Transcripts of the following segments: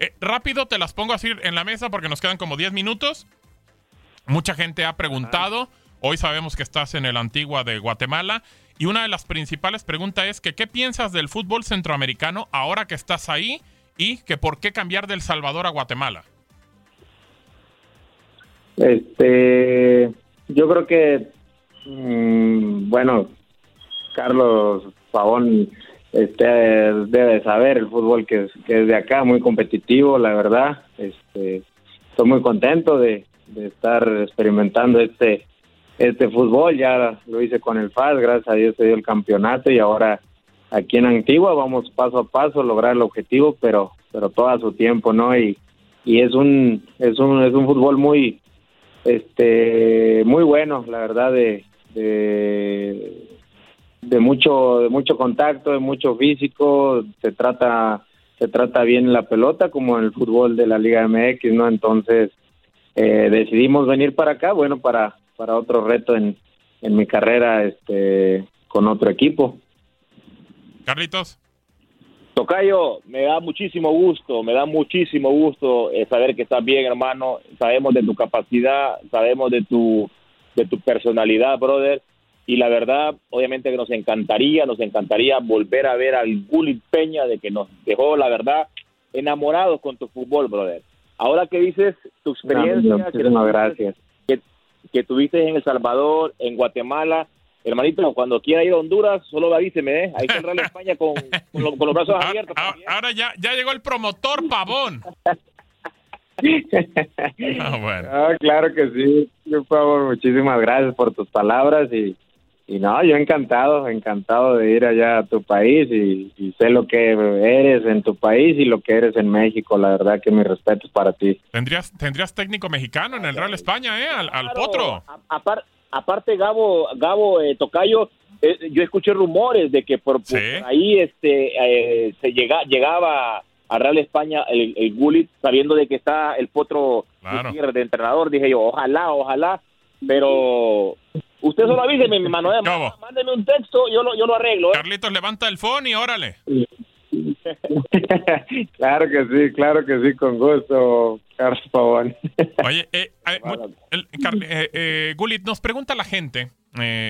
Eh, rápido te las pongo así en la mesa porque nos quedan como 10 minutos. Mucha gente ha preguntado. Hoy sabemos que estás en el Antigua de Guatemala. Y una de las principales preguntas es que qué piensas del fútbol centroamericano ahora que estás ahí y que por qué cambiar del Salvador a Guatemala. Este, yo creo que, mm, bueno, Carlos Pavón este debe saber el fútbol que es, que es de acá muy competitivo la verdad. Este estoy muy contento de, estar experimentando este este fútbol. Ya lo hice con el FAS gracias a Dios se dio el campeonato y ahora aquí en Antigua vamos paso a paso a lograr el objetivo pero pero todo a su tiempo no y y es un es un es un fútbol muy este muy bueno la verdad de de mucho de mucho contacto, de mucho físico, se trata se trata bien la pelota como en el fútbol de la Liga MX, ¿no? Entonces eh, decidimos venir para acá, bueno, para para otro reto en, en mi carrera este con otro equipo. Carlitos. Tocayo, me da muchísimo gusto, me da muchísimo gusto eh, saber que estás bien, hermano. Sabemos de tu capacidad, sabemos de tu de tu personalidad, brother y la verdad, obviamente que nos encantaría, nos encantaría volver a ver al Gullit Peña de que nos dejó, la verdad, enamorados con tu fútbol, brother. Ahora que dices tu experiencia, que, gracias. Que, tuviste en El Salvador, en Guatemala, hermanito, cuando quiera ir a Honduras, solo avíseme, ¿eh? Ahí está en España con, con, los, brazos ah, abiertos. Ah, ahora ya, ya llegó el promotor Pavón. ah, bueno. ah, claro que sí. Por favor, muchísimas gracias por tus palabras y y no, yo encantado, encantado de ir allá a tu país y, sé lo que eres en tu país y lo que eres en México. La verdad que mi respeto es para ti. ¿Tendrías, tendrías técnico mexicano en el Real España, ¿eh? Al, Potro. aparte, Gabo, Gabo eh, Tocayo, eh, yo escuché rumores de que por, ahí este eh, se llega, llegaba a Real España el, el Gullit, sabiendo de que está el Potro de entrenador. Dije yo, ojalá, ojalá, pero Usted solo avíseme, mi hermano. Eh, mándeme un texto, yo lo, yo lo arreglo. Eh. Carlitos, levanta el phone y órale. claro que sí, claro que sí, con gusto, Carlos Pavón. Oye, eh, eh, eh, Gulit, nos pregunta la gente,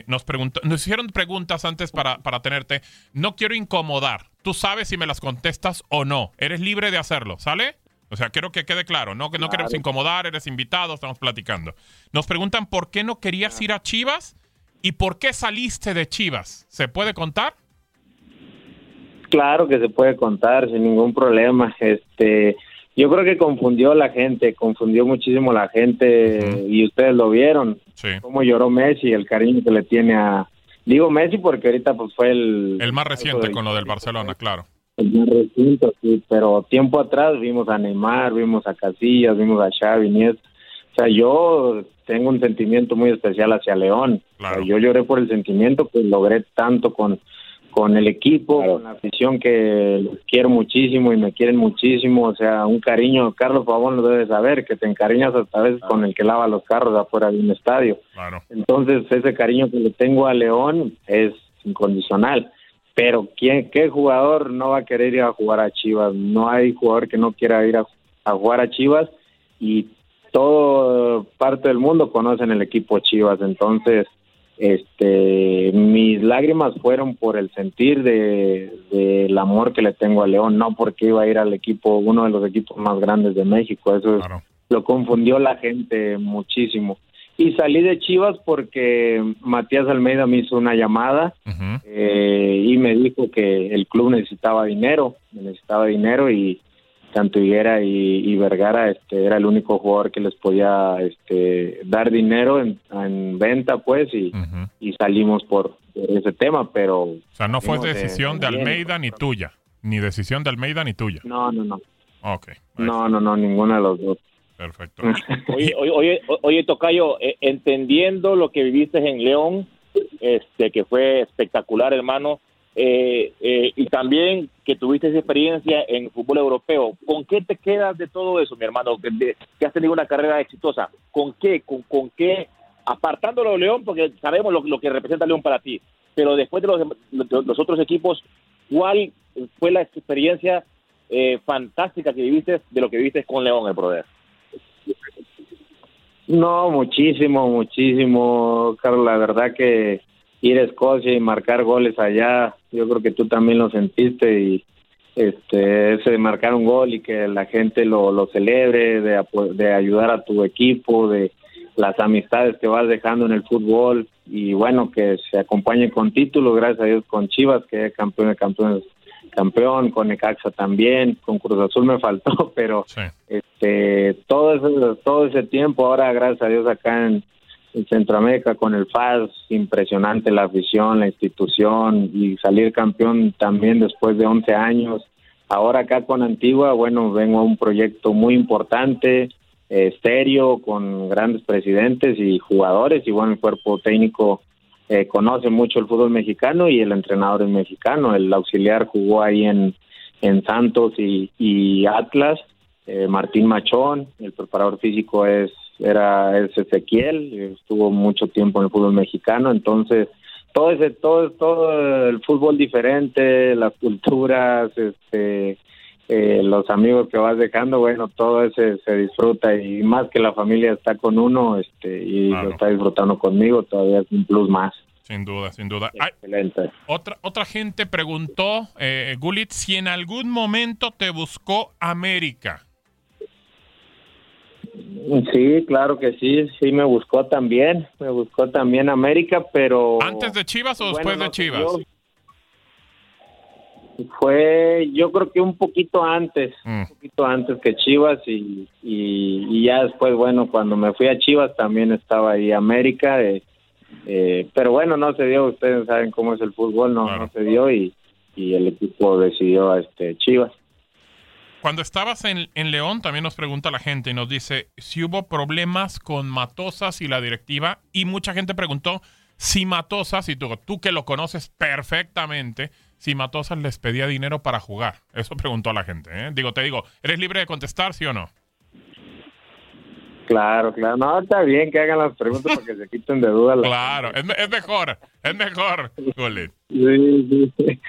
nos, preguntó, nos hicieron preguntas antes para, para tenerte. No quiero incomodar. Tú sabes si me las contestas o no. Eres libre de hacerlo, ¿sale? O sea, quiero que quede claro, no que no queremos incomodar, eres invitado, estamos platicando. Nos preguntan por qué no querías ir a Chivas y por qué saliste de Chivas. ¿Se puede contar? Claro que se puede contar sin ningún problema. Este, yo creo que confundió la gente, confundió muchísimo la gente y ustedes lo vieron. Sí. Cómo lloró Messi, el cariño que le tiene a digo Messi porque ahorita pues fue el el más reciente con lo del Barcelona, claro sí, pero tiempo atrás vimos a Neymar, vimos a Casillas, vimos a Xavi, Nieto. O sea, yo tengo un sentimiento muy especial hacia León. yo lloré por el sentimiento que logré tanto con, con el equipo, con la afición que los quiero muchísimo y me quieren muchísimo. O sea, un cariño, Carlos Pavón lo debes saber, que te encariñas hasta veces con el que lava los carros afuera de un estadio. Entonces, ese cariño que le tengo a León es incondicional pero ¿quién, ¿qué jugador no va a querer ir a jugar a Chivas? No hay jugador que no quiera ir a, jugar a Chivas y todo parte del mundo conocen el equipo Chivas, entonces este mis lágrimas fueron por el sentir de del amor que le tengo a León, no porque iba a ir al equipo, uno de los equipos más grandes de México, eso lo confundió la gente muchísimo. Y salí de Chivas porque Matías Almeida me hizo una llamada eh, y me dijo que el club necesitaba dinero, necesitaba dinero y tanto Higuera y, Vergara este, era el único jugador que les podía este, dar dinero en, venta, pues, y, y salimos por, ese tema, pero... O sea, no fue decisión de, Almeida ni tuya, ni decisión de Almeida ni tuya. No, no, no. Ok. No, no, no, ninguna de los dos. Perfecto. oye, oye, oye, Tocayo, eh, entendiendo lo que viviste en León, este, que fue espectacular, hermano, eh, eh, y también que tuviste esa experiencia en fútbol europeo, ¿con qué te quedas de todo eso, mi hermano? Que, has tenido una carrera exitosa, ¿con qué? ¿Con, con qué? Apartándolo de León, porque sabemos lo, que representa León para ti, pero después de los, otros equipos, ¿cuál fue la experiencia fantástica que viviste de lo que viviste con León, el poder? No, muchísimo, muchísimo, Carlos. La verdad que ir a Escocia y marcar goles allá, yo creo que tú también lo sentiste y este ese de marcar un gol y que la gente lo, celebre, de, de ayudar a tu equipo, de las amistades que vas dejando en el fútbol y bueno, que se acompañe con títulos, gracias a Dios con Chivas, que es campeón de campeones campeón, con Necaxa también, con Cruz Azul me faltó, pero este todo ese, todo ese tiempo ahora gracias a Dios acá en, en Centroamérica con el FAS, impresionante la afición, la institución y salir campeón también después de 11 años. Ahora acá con Antigua, bueno, vengo a un proyecto muy importante, estéreo, con grandes presidentes y jugadores y bueno, el cuerpo técnico eh, conoce mucho el fútbol mexicano y el entrenador es mexicano. El auxiliar jugó ahí en, en Santos y, Atlas, eh, Martín Machón, el preparador físico es era es Ezequiel, estuvo mucho tiempo en el fútbol mexicano, entonces todo ese todo todo el fútbol diferente, las culturas, este eh, los amigos que vas dejando, bueno, todo ese se disfruta y más que la familia está con uno, este y lo está disfrutando conmigo, todavía es un plus más. Sin duda, sin duda. Excelente. otra, otra gente preguntó, eh, Gulit, si en algún momento te buscó América. Sí, claro que sí, sí me buscó también, me buscó también América, pero... ¿Antes de Chivas o después de Chivas? Fue, yo creo que un poquito antes, mm. un poquito antes que Chivas y, y, ya después, bueno, cuando me fui a Chivas también estaba ahí América, eh, eh, pero bueno, no se dio, ustedes saben cómo es el fútbol, no, no se dio y, y el equipo decidió a este Chivas. Cuando estabas en, en, León, también nos pregunta la gente y nos dice si hubo problemas con Matosas y la directiva. Y mucha gente preguntó si Matosas, y tú, tú que lo conoces perfectamente, si Matosas les pedía dinero para jugar. Eso preguntó a la gente. ¿eh? Digo, te digo, ¿eres libre de contestar, sí o no? Claro, claro. No, está bien que hagan las preguntas para que se quiten de dudas. Claro, es, mejor, es mejor, Sí, sí,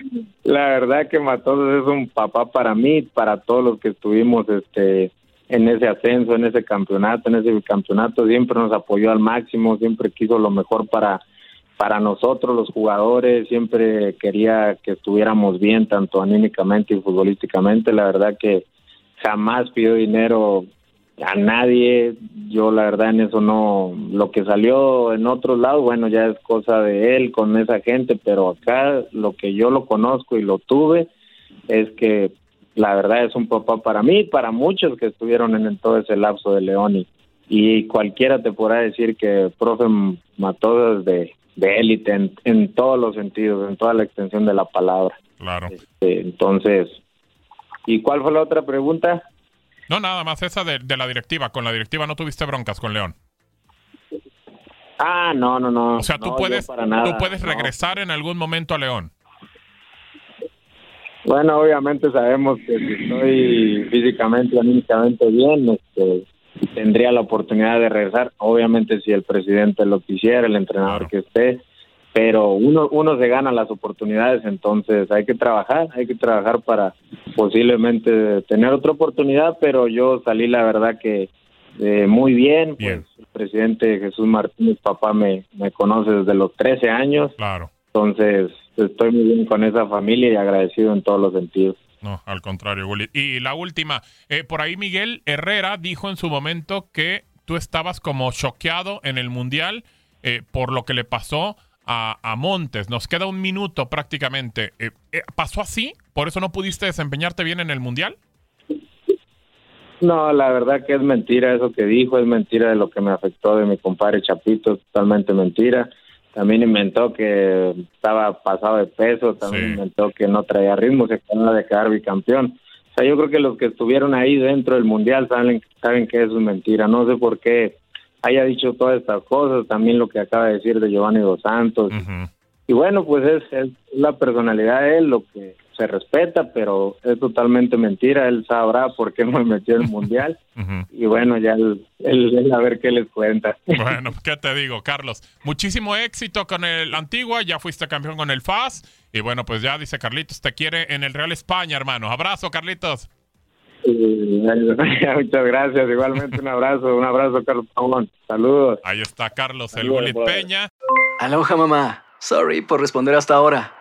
La verdad que Matos es un papá para mí, para todos los que estuvimos este en ese ascenso, en ese campeonato, en ese campeonato, siempre nos apoyó al máximo, siempre quiso lo mejor para para nosotros los jugadores, siempre quería que estuviéramos bien tanto anímicamente y futbolísticamente, la verdad que jamás pidió dinero a nadie, yo la verdad en eso no, lo que salió en otros lados, bueno, ya es cosa de él con esa gente, pero acá lo que yo lo conozco y lo tuve es que la verdad es un papá para mí, para muchos que estuvieron en todo ese lapso de León y, y cualquiera te podrá decir que profe mató desde de élite en, en, todos los sentidos, en toda la extensión de la palabra. Claro. Este, entonces, ¿y cuál fue la otra pregunta? No, nada más esa de, la directiva. Con la directiva no tuviste broncas con León. Ah, no, no, no. O sea, tú puedes, tú puedes regresar en algún momento a León. Bueno, obviamente sabemos que si estoy físicamente y anímicamente bien, este, tendría la oportunidad de regresar. Obviamente si el presidente lo quisiera, el entrenador que esté, pero uno, uno se gana las oportunidades, entonces hay que trabajar, hay que trabajar para posiblemente tener otra oportunidad, pero yo salí la verdad que eh, muy bien, pues el presidente Jesús Martínez, papá, me, me conoce desde los 13 años, claro. entonces estoy muy bien con esa familia y agradecido en todos los sentidos. No, al contrario, Y la última, eh, por ahí Miguel Herrera dijo en su momento que tú estabas como choqueado en el Mundial eh, por lo que le pasó a, Montes. Nos queda un minuto prácticamente. Eh, eh, ¿Pasó así? ¿Por eso no pudiste desempeñarte bien en el Mundial? No, la verdad que es mentira eso que dijo, es mentira de lo que me afectó de mi compadre Chapito, totalmente mentira. También inventó que estaba pasado de peso, también inventó que no traía ritmo, se acaba de quedar bicampeón. O sea, yo creo que los que estuvieron ahí dentro del mundial saben, saben que eso es mentira. No sé por qué haya dicho todas estas cosas, también lo que acaba de decir de Giovanni Dos Santos. Y bueno, pues es, es, la personalidad de él, lo que se respeta, pero es totalmente mentira. Él sabrá por qué no me metió el mundial. Y bueno, ya él, a ver qué les cuenta. Bueno, ¿qué te digo, Carlos? Muchísimo éxito con el Antigua, ya fuiste campeón con el FAS. Y bueno, pues ya dice Carlitos, te quiere en el Real España, hermano. Abrazo, Carlitos. muchas gracias. Igualmente un abrazo, un abrazo, Carlos Saludos. Ahí está Carlos, el Gulit Peña. Aloha, mamá. Sorry por responder hasta ahora.